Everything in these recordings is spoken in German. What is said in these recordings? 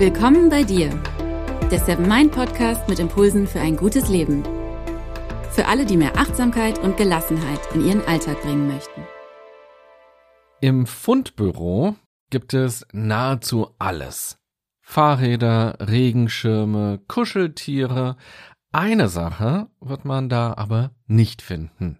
Willkommen bei dir, der Seven Mind Podcast mit Impulsen für ein gutes Leben. Für alle, die mehr Achtsamkeit und Gelassenheit in ihren Alltag bringen möchten. Im Fundbüro gibt es nahezu alles. Fahrräder, Regenschirme, Kuscheltiere. Eine Sache wird man da aber nicht finden.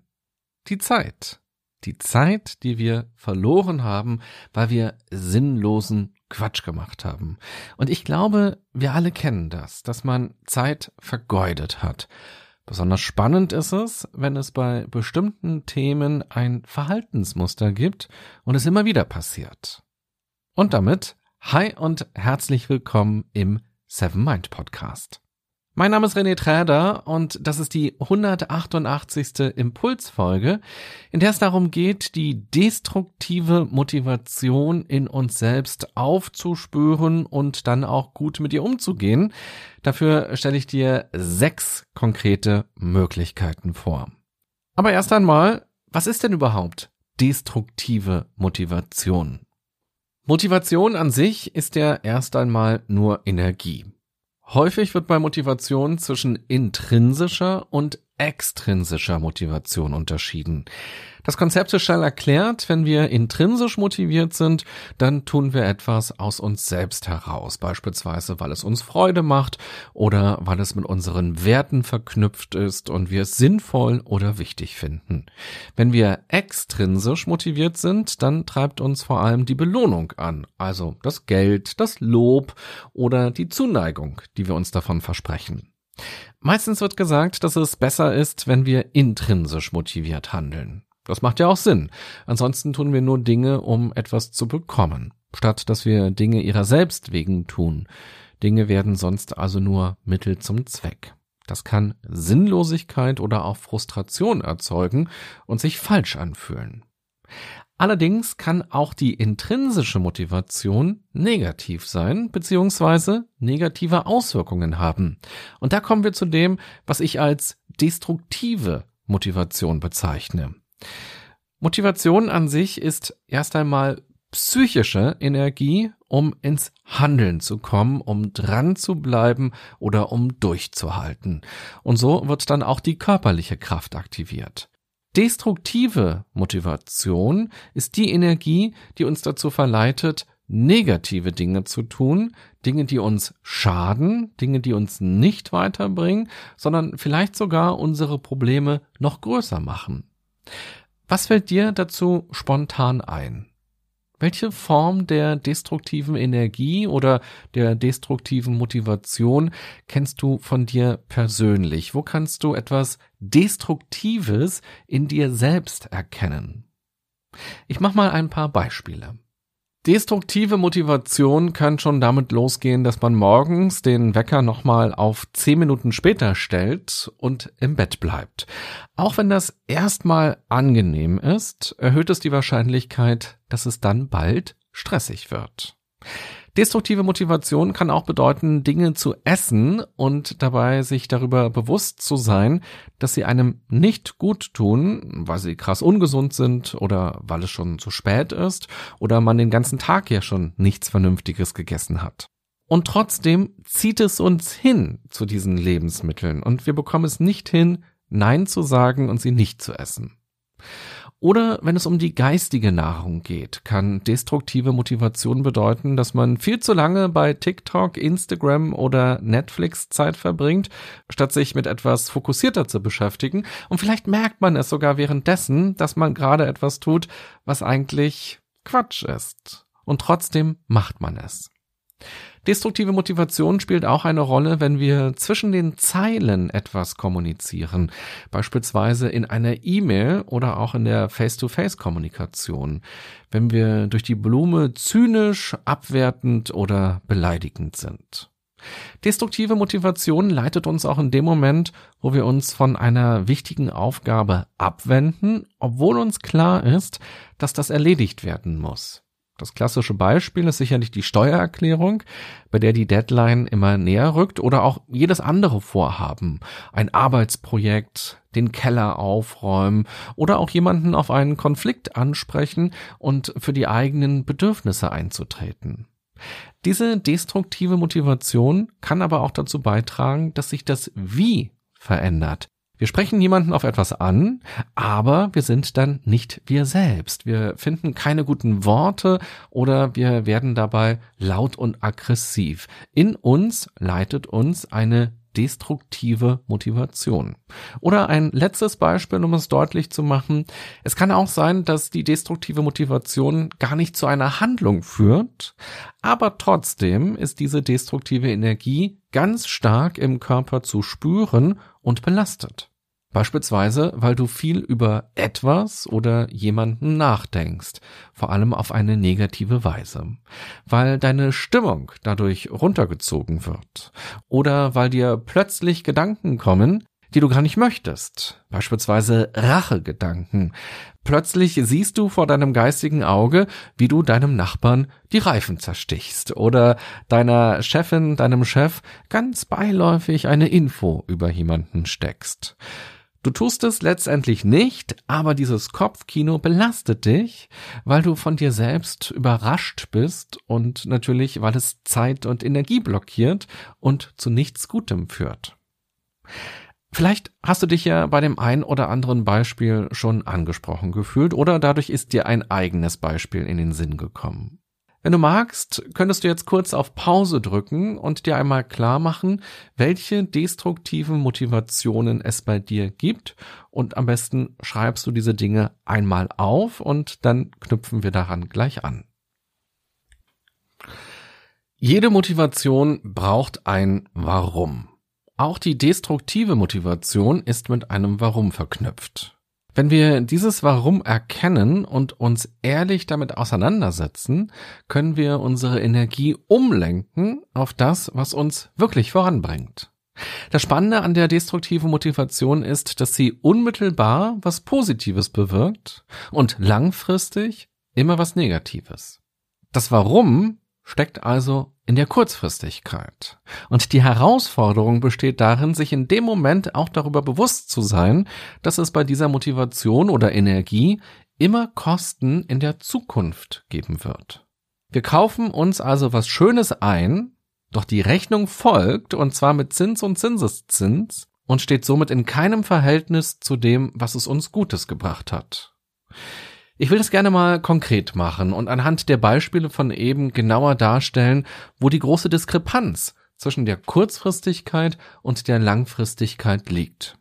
Die Zeit. Die Zeit, die wir verloren haben, weil wir sinnlosen Quatsch gemacht haben. Und ich glaube, wir alle kennen das, dass man Zeit vergeudet hat. Besonders spannend ist es, wenn es bei bestimmten Themen ein Verhaltensmuster gibt und es immer wieder passiert. Und damit, hi und herzlich willkommen im Seven Mind Podcast. Mein Name ist René Träder und das ist die 188. Impulsfolge, in der es darum geht, die destruktive Motivation in uns selbst aufzuspüren und dann auch gut mit ihr umzugehen. Dafür stelle ich dir sechs konkrete Möglichkeiten vor. Aber erst einmal, was ist denn überhaupt destruktive Motivation? Motivation an sich ist ja erst einmal nur Energie. Häufig wird bei Motivation zwischen intrinsischer und extrinsischer Motivation unterschieden. Das Konzept ist schnell erklärt. Wenn wir intrinsisch motiviert sind, dann tun wir etwas aus uns selbst heraus. Beispielsweise, weil es uns Freude macht oder weil es mit unseren Werten verknüpft ist und wir es sinnvoll oder wichtig finden. Wenn wir extrinsisch motiviert sind, dann treibt uns vor allem die Belohnung an. Also das Geld, das Lob oder die Zuneigung, die wir uns davon versprechen. Meistens wird gesagt, dass es besser ist, wenn wir intrinsisch motiviert handeln. Das macht ja auch Sinn. Ansonsten tun wir nur Dinge, um etwas zu bekommen, statt dass wir Dinge ihrer selbst wegen tun. Dinge werden sonst also nur Mittel zum Zweck. Das kann Sinnlosigkeit oder auch Frustration erzeugen und sich falsch anfühlen. Allerdings kann auch die intrinsische Motivation negativ sein bzw. negative Auswirkungen haben. Und da kommen wir zu dem, was ich als destruktive Motivation bezeichne. Motivation an sich ist erst einmal psychische Energie, um ins Handeln zu kommen, um dran zu bleiben oder um durchzuhalten. Und so wird dann auch die körperliche Kraft aktiviert. Destruktive Motivation ist die Energie, die uns dazu verleitet, negative Dinge zu tun, Dinge, die uns schaden, Dinge, die uns nicht weiterbringen, sondern vielleicht sogar unsere Probleme noch größer machen. Was fällt dir dazu spontan ein? Welche Form der destruktiven Energie oder der destruktiven Motivation kennst du von dir persönlich? Wo kannst du etwas Destruktives in dir selbst erkennen? Ich mach mal ein paar Beispiele. Destruktive Motivation kann schon damit losgehen, dass man morgens den Wecker nochmal auf zehn Minuten später stellt und im Bett bleibt. Auch wenn das erstmal angenehm ist, erhöht es die Wahrscheinlichkeit, dass es dann bald stressig wird. Destruktive Motivation kann auch bedeuten, Dinge zu essen und dabei sich darüber bewusst zu sein, dass sie einem nicht gut tun, weil sie krass ungesund sind oder weil es schon zu spät ist oder man den ganzen Tag ja schon nichts Vernünftiges gegessen hat. Und trotzdem zieht es uns hin zu diesen Lebensmitteln und wir bekommen es nicht hin, Nein zu sagen und sie nicht zu essen. Oder wenn es um die geistige Nahrung geht, kann destruktive Motivation bedeuten, dass man viel zu lange bei TikTok, Instagram oder Netflix Zeit verbringt, statt sich mit etwas fokussierter zu beschäftigen. Und vielleicht merkt man es sogar währenddessen, dass man gerade etwas tut, was eigentlich Quatsch ist. Und trotzdem macht man es. Destruktive Motivation spielt auch eine Rolle, wenn wir zwischen den Zeilen etwas kommunizieren, beispielsweise in einer E-Mail oder auch in der Face-to-Face-Kommunikation, wenn wir durch die Blume zynisch, abwertend oder beleidigend sind. Destruktive Motivation leitet uns auch in dem Moment, wo wir uns von einer wichtigen Aufgabe abwenden, obwohl uns klar ist, dass das erledigt werden muss. Das klassische Beispiel ist sicherlich die Steuererklärung, bei der die Deadline immer näher rückt oder auch jedes andere Vorhaben, ein Arbeitsprojekt, den Keller aufräumen oder auch jemanden auf einen Konflikt ansprechen und für die eigenen Bedürfnisse einzutreten. Diese destruktive Motivation kann aber auch dazu beitragen, dass sich das Wie verändert. Wir sprechen jemanden auf etwas an, aber wir sind dann nicht wir selbst. Wir finden keine guten Worte oder wir werden dabei laut und aggressiv. In uns leitet uns eine destruktive Motivation. Oder ein letztes Beispiel, um es deutlich zu machen. Es kann auch sein, dass die destruktive Motivation gar nicht zu einer Handlung führt, aber trotzdem ist diese destruktive Energie ganz stark im Körper zu spüren und belastet. Beispielsweise, weil du viel über etwas oder jemanden nachdenkst, vor allem auf eine negative Weise, weil deine Stimmung dadurch runtergezogen wird oder weil dir plötzlich Gedanken kommen, die du gar nicht möchtest, beispielsweise Rachegedanken. Plötzlich siehst du vor deinem geistigen Auge, wie du deinem Nachbarn die Reifen zerstichst oder deiner Chefin, deinem Chef ganz beiläufig eine Info über jemanden steckst. Du tust es letztendlich nicht, aber dieses Kopfkino belastet dich, weil du von dir selbst überrascht bist und natürlich, weil es Zeit und Energie blockiert und zu nichts Gutem führt. Vielleicht hast du dich ja bei dem ein oder anderen Beispiel schon angesprochen gefühlt oder dadurch ist dir ein eigenes Beispiel in den Sinn gekommen. Wenn du magst, könntest du jetzt kurz auf Pause drücken und dir einmal klar machen, welche destruktiven Motivationen es bei dir gibt und am besten schreibst du diese Dinge einmal auf und dann knüpfen wir daran gleich an. Jede Motivation braucht ein Warum. Auch die destruktive Motivation ist mit einem Warum verknüpft. Wenn wir dieses Warum erkennen und uns ehrlich damit auseinandersetzen, können wir unsere Energie umlenken auf das, was uns wirklich voranbringt. Das Spannende an der destruktiven Motivation ist, dass sie unmittelbar was Positives bewirkt und langfristig immer was Negatives. Das Warum steckt also in der Kurzfristigkeit. Und die Herausforderung besteht darin, sich in dem Moment auch darüber bewusst zu sein, dass es bei dieser Motivation oder Energie immer Kosten in der Zukunft geben wird. Wir kaufen uns also was Schönes ein, doch die Rechnung folgt, und zwar mit Zins und Zinseszins, und steht somit in keinem Verhältnis zu dem, was es uns Gutes gebracht hat. Ich will das gerne mal konkret machen und anhand der Beispiele von eben genauer darstellen, wo die große Diskrepanz zwischen der Kurzfristigkeit und der Langfristigkeit liegt.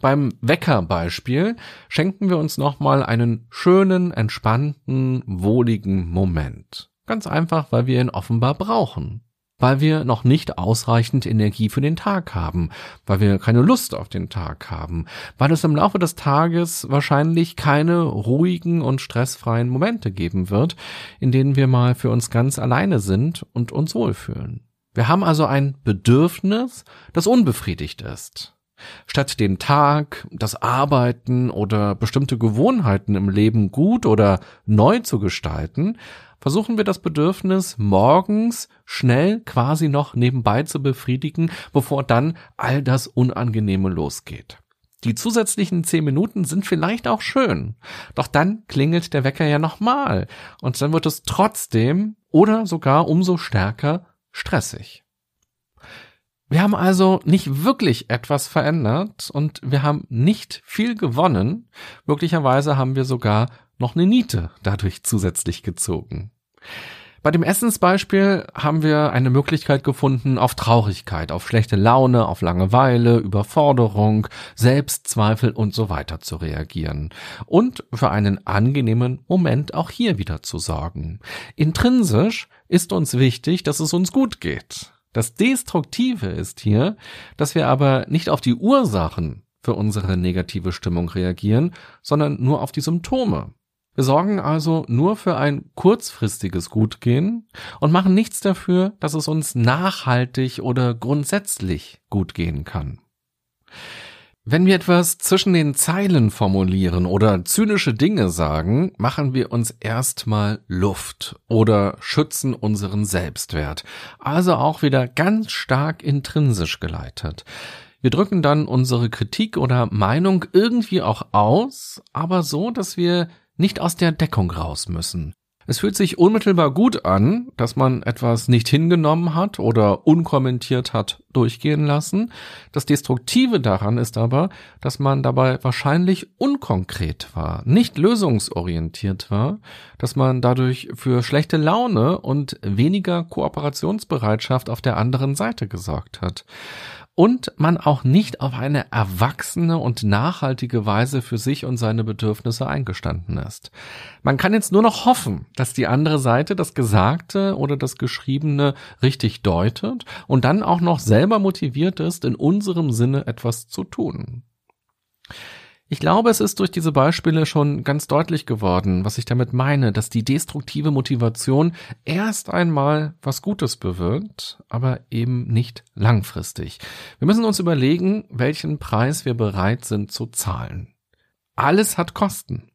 Beim Weckerbeispiel schenken wir uns nochmal einen schönen, entspannten, wohligen Moment. Ganz einfach, weil wir ihn offenbar brauchen weil wir noch nicht ausreichend Energie für den Tag haben, weil wir keine Lust auf den Tag haben, weil es im Laufe des Tages wahrscheinlich keine ruhigen und stressfreien Momente geben wird, in denen wir mal für uns ganz alleine sind und uns wohlfühlen. Wir haben also ein Bedürfnis, das unbefriedigt ist. Statt den Tag, das Arbeiten oder bestimmte Gewohnheiten im Leben gut oder neu zu gestalten, versuchen wir das Bedürfnis morgens schnell quasi noch nebenbei zu befriedigen, bevor dann all das Unangenehme losgeht. Die zusätzlichen zehn Minuten sind vielleicht auch schön, doch dann klingelt der Wecker ja nochmal und dann wird es trotzdem oder sogar umso stärker stressig. Wir haben also nicht wirklich etwas verändert und wir haben nicht viel gewonnen. Möglicherweise haben wir sogar noch eine Niete dadurch zusätzlich gezogen. Bei dem Essensbeispiel haben wir eine Möglichkeit gefunden, auf Traurigkeit, auf schlechte Laune, auf Langeweile, Überforderung, Selbstzweifel und so weiter zu reagieren und für einen angenehmen Moment auch hier wieder zu sorgen. Intrinsisch ist uns wichtig, dass es uns gut geht. Das Destruktive ist hier, dass wir aber nicht auf die Ursachen für unsere negative Stimmung reagieren, sondern nur auf die Symptome. Wir sorgen also nur für ein kurzfristiges Gutgehen und machen nichts dafür, dass es uns nachhaltig oder grundsätzlich gut gehen kann. Wenn wir etwas zwischen den Zeilen formulieren oder zynische Dinge sagen, machen wir uns erstmal Luft oder schützen unseren Selbstwert. Also auch wieder ganz stark intrinsisch geleitet. Wir drücken dann unsere Kritik oder Meinung irgendwie auch aus, aber so, dass wir nicht aus der Deckung raus müssen. Es fühlt sich unmittelbar gut an, dass man etwas nicht hingenommen hat oder unkommentiert hat durchgehen lassen. Das Destruktive daran ist aber, dass man dabei wahrscheinlich unkonkret war, nicht lösungsorientiert war, dass man dadurch für schlechte Laune und weniger Kooperationsbereitschaft auf der anderen Seite gesorgt hat und man auch nicht auf eine erwachsene und nachhaltige Weise für sich und seine Bedürfnisse eingestanden ist. Man kann jetzt nur noch hoffen, dass die andere Seite das Gesagte oder das Geschriebene richtig deutet und dann auch noch selber motiviert ist, in unserem Sinne etwas zu tun. Ich glaube, es ist durch diese Beispiele schon ganz deutlich geworden, was ich damit meine, dass die destruktive Motivation erst einmal was Gutes bewirkt, aber eben nicht langfristig. Wir müssen uns überlegen, welchen Preis wir bereit sind zu zahlen. Alles hat Kosten.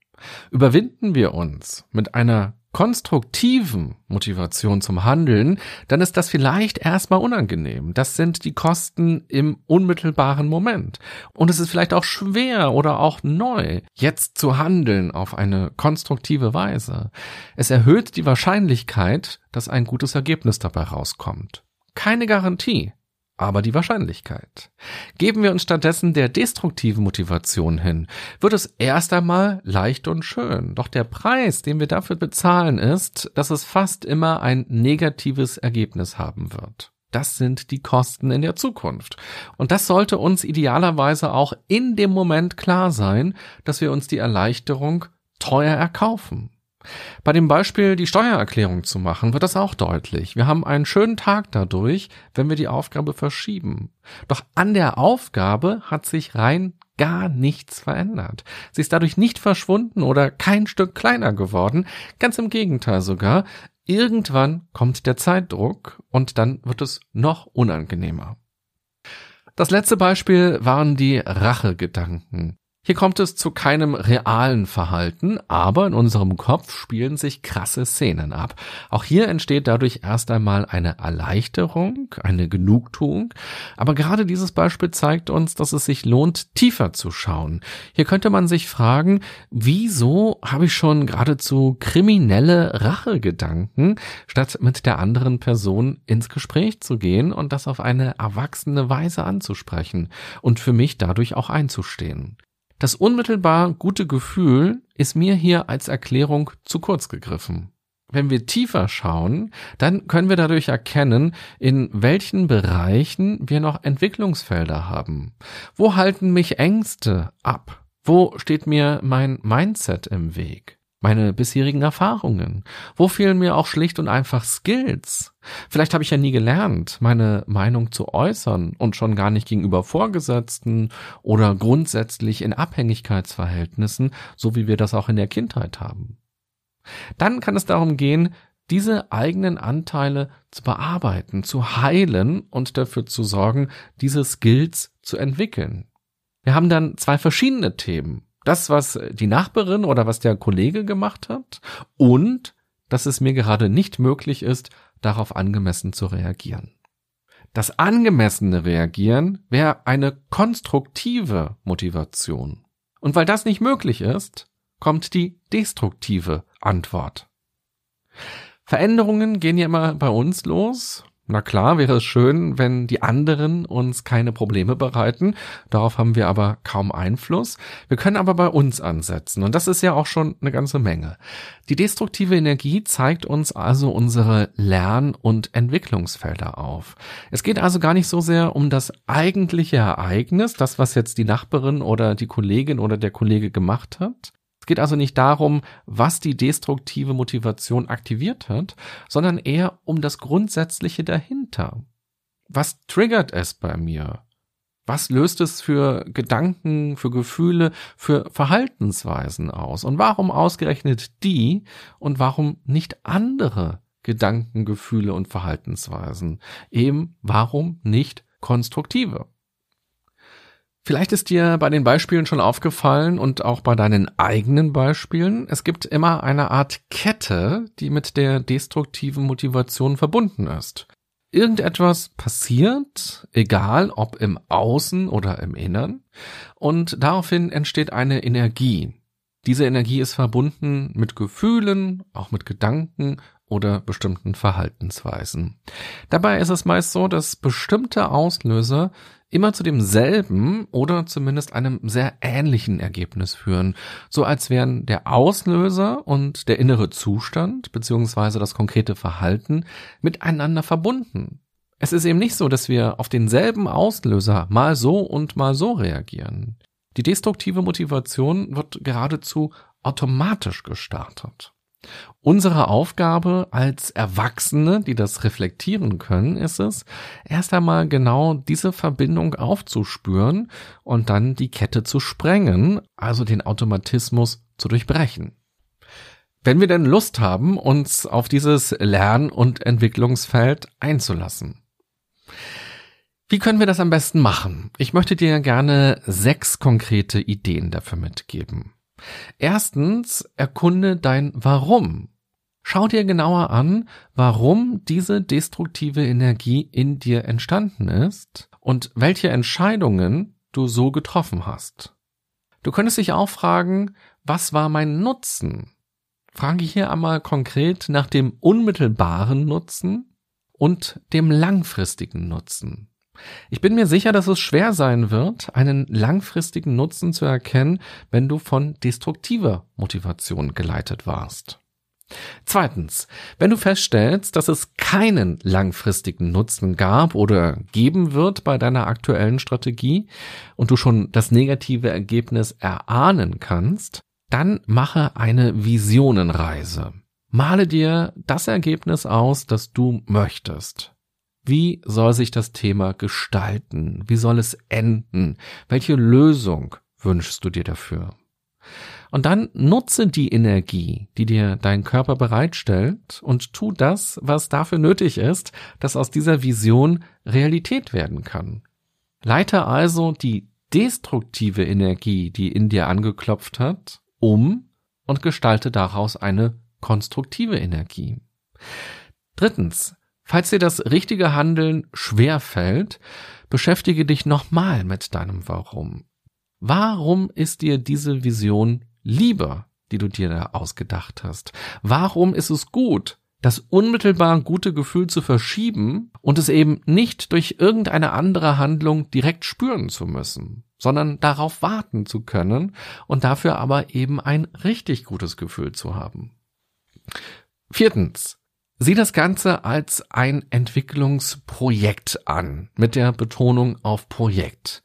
Überwinden wir uns mit einer konstruktiven Motivation zum Handeln, dann ist das vielleicht erstmal unangenehm. Das sind die Kosten im unmittelbaren Moment. Und es ist vielleicht auch schwer oder auch neu, jetzt zu handeln auf eine konstruktive Weise. Es erhöht die Wahrscheinlichkeit, dass ein gutes Ergebnis dabei rauskommt. Keine Garantie aber die Wahrscheinlichkeit. Geben wir uns stattdessen der destruktiven Motivation hin, wird es erst einmal leicht und schön. Doch der Preis, den wir dafür bezahlen, ist, dass es fast immer ein negatives Ergebnis haben wird. Das sind die Kosten in der Zukunft. Und das sollte uns idealerweise auch in dem Moment klar sein, dass wir uns die Erleichterung teuer erkaufen. Bei dem Beispiel, die Steuererklärung zu machen, wird das auch deutlich. Wir haben einen schönen Tag dadurch, wenn wir die Aufgabe verschieben. Doch an der Aufgabe hat sich rein gar nichts verändert. Sie ist dadurch nicht verschwunden oder kein Stück kleiner geworden. Ganz im Gegenteil sogar. Irgendwann kommt der Zeitdruck und dann wird es noch unangenehmer. Das letzte Beispiel waren die Rachegedanken. Hier kommt es zu keinem realen Verhalten, aber in unserem Kopf spielen sich krasse Szenen ab. Auch hier entsteht dadurch erst einmal eine Erleichterung, eine Genugtuung, aber gerade dieses Beispiel zeigt uns, dass es sich lohnt, tiefer zu schauen. Hier könnte man sich fragen, wieso habe ich schon geradezu kriminelle Rachegedanken, statt mit der anderen Person ins Gespräch zu gehen und das auf eine erwachsene Weise anzusprechen und für mich dadurch auch einzustehen. Das unmittelbar gute Gefühl ist mir hier als Erklärung zu kurz gegriffen. Wenn wir tiefer schauen, dann können wir dadurch erkennen, in welchen Bereichen wir noch Entwicklungsfelder haben. Wo halten mich Ängste ab? Wo steht mir mein Mindset im Weg? Meine bisherigen Erfahrungen? Wo fehlen mir auch schlicht und einfach Skills? Vielleicht habe ich ja nie gelernt, meine Meinung zu äußern und schon gar nicht gegenüber Vorgesetzten oder grundsätzlich in Abhängigkeitsverhältnissen, so wie wir das auch in der Kindheit haben. Dann kann es darum gehen, diese eigenen Anteile zu bearbeiten, zu heilen und dafür zu sorgen, diese Skills zu entwickeln. Wir haben dann zwei verschiedene Themen das, was die Nachbarin oder was der Kollege gemacht hat und dass es mir gerade nicht möglich ist, darauf angemessen zu reagieren. Das angemessene Reagieren wäre eine konstruktive Motivation. Und weil das nicht möglich ist, kommt die destruktive Antwort. Veränderungen gehen ja immer bei uns los na klar, wäre es schön, wenn die anderen uns keine Probleme bereiten. Darauf haben wir aber kaum Einfluss. Wir können aber bei uns ansetzen. Und das ist ja auch schon eine ganze Menge. Die destruktive Energie zeigt uns also unsere Lern- und Entwicklungsfelder auf. Es geht also gar nicht so sehr um das eigentliche Ereignis, das, was jetzt die Nachbarin oder die Kollegin oder der Kollege gemacht hat, es geht also nicht darum, was die destruktive Motivation aktiviert hat, sondern eher um das Grundsätzliche dahinter. Was triggert es bei mir? Was löst es für Gedanken, für Gefühle, für Verhaltensweisen aus? Und warum ausgerechnet die und warum nicht andere Gedanken, Gefühle und Verhaltensweisen? Eben warum nicht konstruktive? Vielleicht ist dir bei den Beispielen schon aufgefallen und auch bei deinen eigenen Beispielen, es gibt immer eine Art Kette, die mit der destruktiven Motivation verbunden ist. Irgendetwas passiert, egal ob im Außen oder im Innern, und daraufhin entsteht eine Energie. Diese Energie ist verbunden mit Gefühlen, auch mit Gedanken oder bestimmten Verhaltensweisen. Dabei ist es meist so, dass bestimmte Auslöser immer zu demselben oder zumindest einem sehr ähnlichen Ergebnis führen, so als wären der Auslöser und der innere Zustand beziehungsweise das konkrete Verhalten miteinander verbunden. Es ist eben nicht so, dass wir auf denselben Auslöser mal so und mal so reagieren. Die destruktive Motivation wird geradezu automatisch gestartet. Unsere Aufgabe als Erwachsene, die das reflektieren können, ist es, erst einmal genau diese Verbindung aufzuspüren und dann die Kette zu sprengen, also den Automatismus zu durchbrechen. Wenn wir denn Lust haben, uns auf dieses Lern- und Entwicklungsfeld einzulassen. Wie können wir das am besten machen? Ich möchte dir gerne sechs konkrete Ideen dafür mitgeben. Erstens, erkunde dein Warum. Schau dir genauer an, warum diese destruktive Energie in dir entstanden ist und welche Entscheidungen du so getroffen hast. Du könntest dich auch fragen, was war mein Nutzen? Frage hier einmal konkret nach dem unmittelbaren Nutzen und dem langfristigen Nutzen. Ich bin mir sicher, dass es schwer sein wird, einen langfristigen Nutzen zu erkennen, wenn du von destruktiver Motivation geleitet warst. Zweitens, wenn du feststellst, dass es keinen langfristigen Nutzen gab oder geben wird bei deiner aktuellen Strategie und du schon das negative Ergebnis erahnen kannst, dann mache eine Visionenreise. Male dir das Ergebnis aus, das du möchtest. Wie soll sich das Thema gestalten? Wie soll es enden? Welche Lösung wünschst du dir dafür? Und dann nutze die Energie, die dir dein Körper bereitstellt und tu das, was dafür nötig ist, dass aus dieser Vision Realität werden kann. Leite also die destruktive Energie, die in dir angeklopft hat, um und gestalte daraus eine konstruktive Energie. Drittens, Falls dir das richtige Handeln schwer fällt, beschäftige dich nochmal mit deinem Warum. Warum ist dir diese Vision lieber, die du dir da ausgedacht hast? Warum ist es gut, das unmittelbar gute Gefühl zu verschieben und es eben nicht durch irgendeine andere Handlung direkt spüren zu müssen, sondern darauf warten zu können und dafür aber eben ein richtig gutes Gefühl zu haben? Viertens. Sieh das Ganze als ein Entwicklungsprojekt an, mit der Betonung auf Projekt.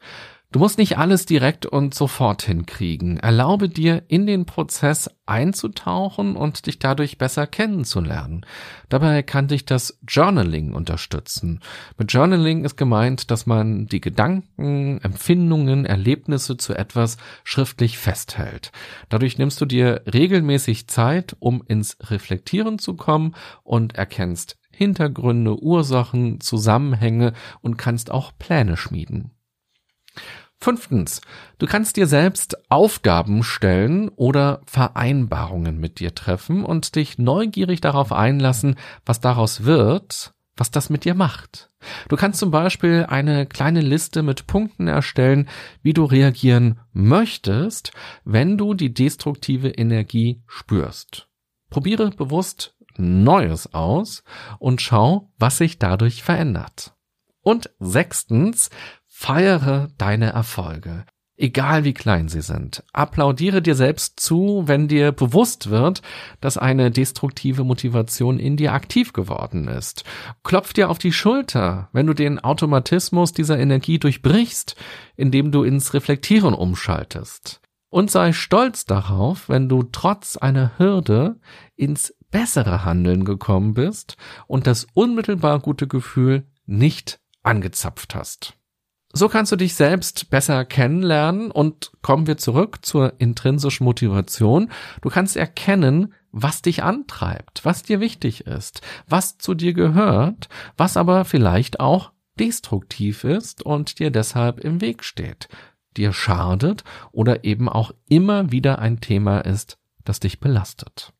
Du musst nicht alles direkt und sofort hinkriegen. Erlaube dir, in den Prozess einzutauchen und dich dadurch besser kennenzulernen. Dabei kann dich das Journaling unterstützen. Mit Journaling ist gemeint, dass man die Gedanken, Empfindungen, Erlebnisse zu etwas schriftlich festhält. Dadurch nimmst du dir regelmäßig Zeit, um ins Reflektieren zu kommen und erkennst Hintergründe, Ursachen, Zusammenhänge und kannst auch Pläne schmieden. Fünftens, du kannst dir selbst Aufgaben stellen oder Vereinbarungen mit dir treffen und dich neugierig darauf einlassen, was daraus wird, was das mit dir macht. Du kannst zum Beispiel eine kleine Liste mit Punkten erstellen, wie du reagieren möchtest, wenn du die destruktive Energie spürst. Probiere bewusst Neues aus und schau, was sich dadurch verändert. Und sechstens, Feiere deine Erfolge, egal wie klein sie sind. Applaudiere dir selbst zu, wenn dir bewusst wird, dass eine destruktive Motivation in dir aktiv geworden ist. Klopf dir auf die Schulter, wenn du den Automatismus dieser Energie durchbrichst, indem du ins Reflektieren umschaltest. Und sei stolz darauf, wenn du trotz einer Hürde ins bessere Handeln gekommen bist und das unmittelbar gute Gefühl nicht angezapft hast. So kannst du dich selbst besser kennenlernen und kommen wir zurück zur intrinsischen Motivation. Du kannst erkennen, was dich antreibt, was dir wichtig ist, was zu dir gehört, was aber vielleicht auch destruktiv ist und dir deshalb im Weg steht, dir schadet oder eben auch immer wieder ein Thema ist, das dich belastet.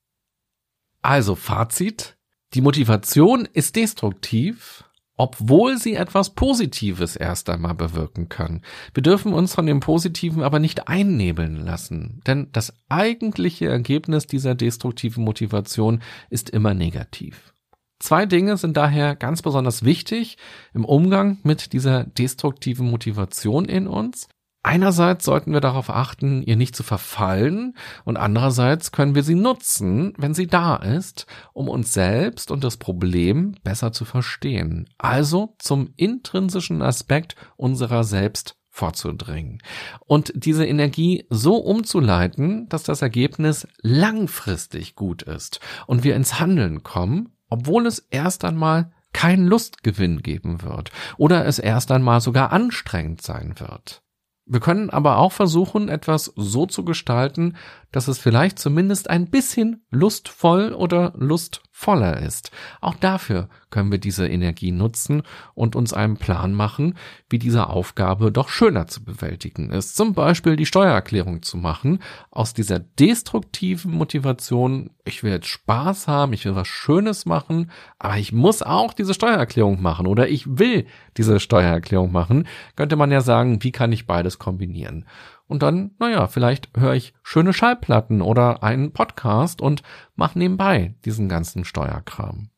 Also Fazit, die Motivation ist destruktiv, obwohl sie etwas Positives erst einmal bewirken können. Wir dürfen uns von dem Positiven aber nicht einnebeln lassen, denn das eigentliche Ergebnis dieser destruktiven Motivation ist immer negativ. Zwei Dinge sind daher ganz besonders wichtig im Umgang mit dieser destruktiven Motivation in uns. Einerseits sollten wir darauf achten, ihr nicht zu verfallen und andererseits können wir sie nutzen, wenn sie da ist, um uns selbst und das Problem besser zu verstehen. Also zum intrinsischen Aspekt unserer selbst vorzudringen und diese Energie so umzuleiten, dass das Ergebnis langfristig gut ist und wir ins Handeln kommen, obwohl es erst einmal keinen Lustgewinn geben wird oder es erst einmal sogar anstrengend sein wird. Wir können aber auch versuchen, etwas so zu gestalten, dass es vielleicht zumindest ein bisschen lustvoll oder lustvoller ist. Auch dafür können wir diese Energie nutzen und uns einen Plan machen, wie diese Aufgabe doch schöner zu bewältigen ist. Zum Beispiel die Steuererklärung zu machen, aus dieser destruktiven Motivation, ich will jetzt Spaß haben, ich will was Schönes machen, aber ich muss auch diese Steuererklärung machen oder ich will diese Steuererklärung machen, könnte man ja sagen, wie kann ich beides kombinieren? Und dann, naja, vielleicht höre ich schöne Schallplatten oder einen Podcast und mache nebenbei diesen ganzen Steuerkram.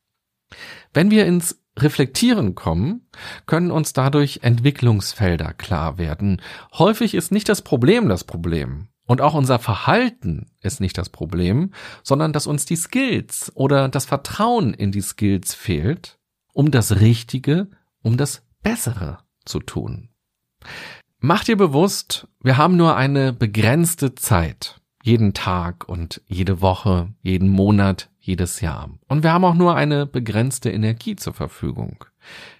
Wenn wir ins Reflektieren kommen, können uns dadurch Entwicklungsfelder klar werden. Häufig ist nicht das Problem das Problem. Und auch unser Verhalten ist nicht das Problem, sondern dass uns die Skills oder das Vertrauen in die Skills fehlt, um das Richtige, um das Bessere zu tun. Mach dir bewusst, wir haben nur eine begrenzte Zeit. Jeden Tag und jede Woche, jeden Monat, jedes Jahr. Und wir haben auch nur eine begrenzte Energie zur Verfügung.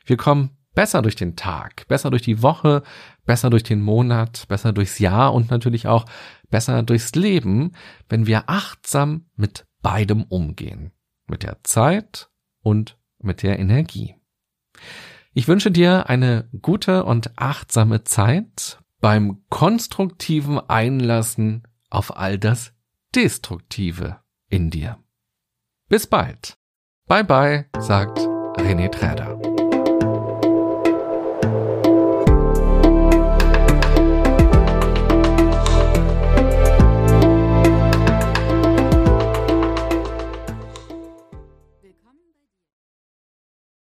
Wir kommen besser durch den Tag, besser durch die Woche, besser durch den Monat, besser durchs Jahr und natürlich auch besser durchs Leben, wenn wir achtsam mit beidem umgehen. Mit der Zeit und mit der Energie. Ich wünsche dir eine gute und achtsame Zeit beim konstruktiven Einlassen auf all das Destruktive in dir. Bis bald. Bye bye, sagt René Träder.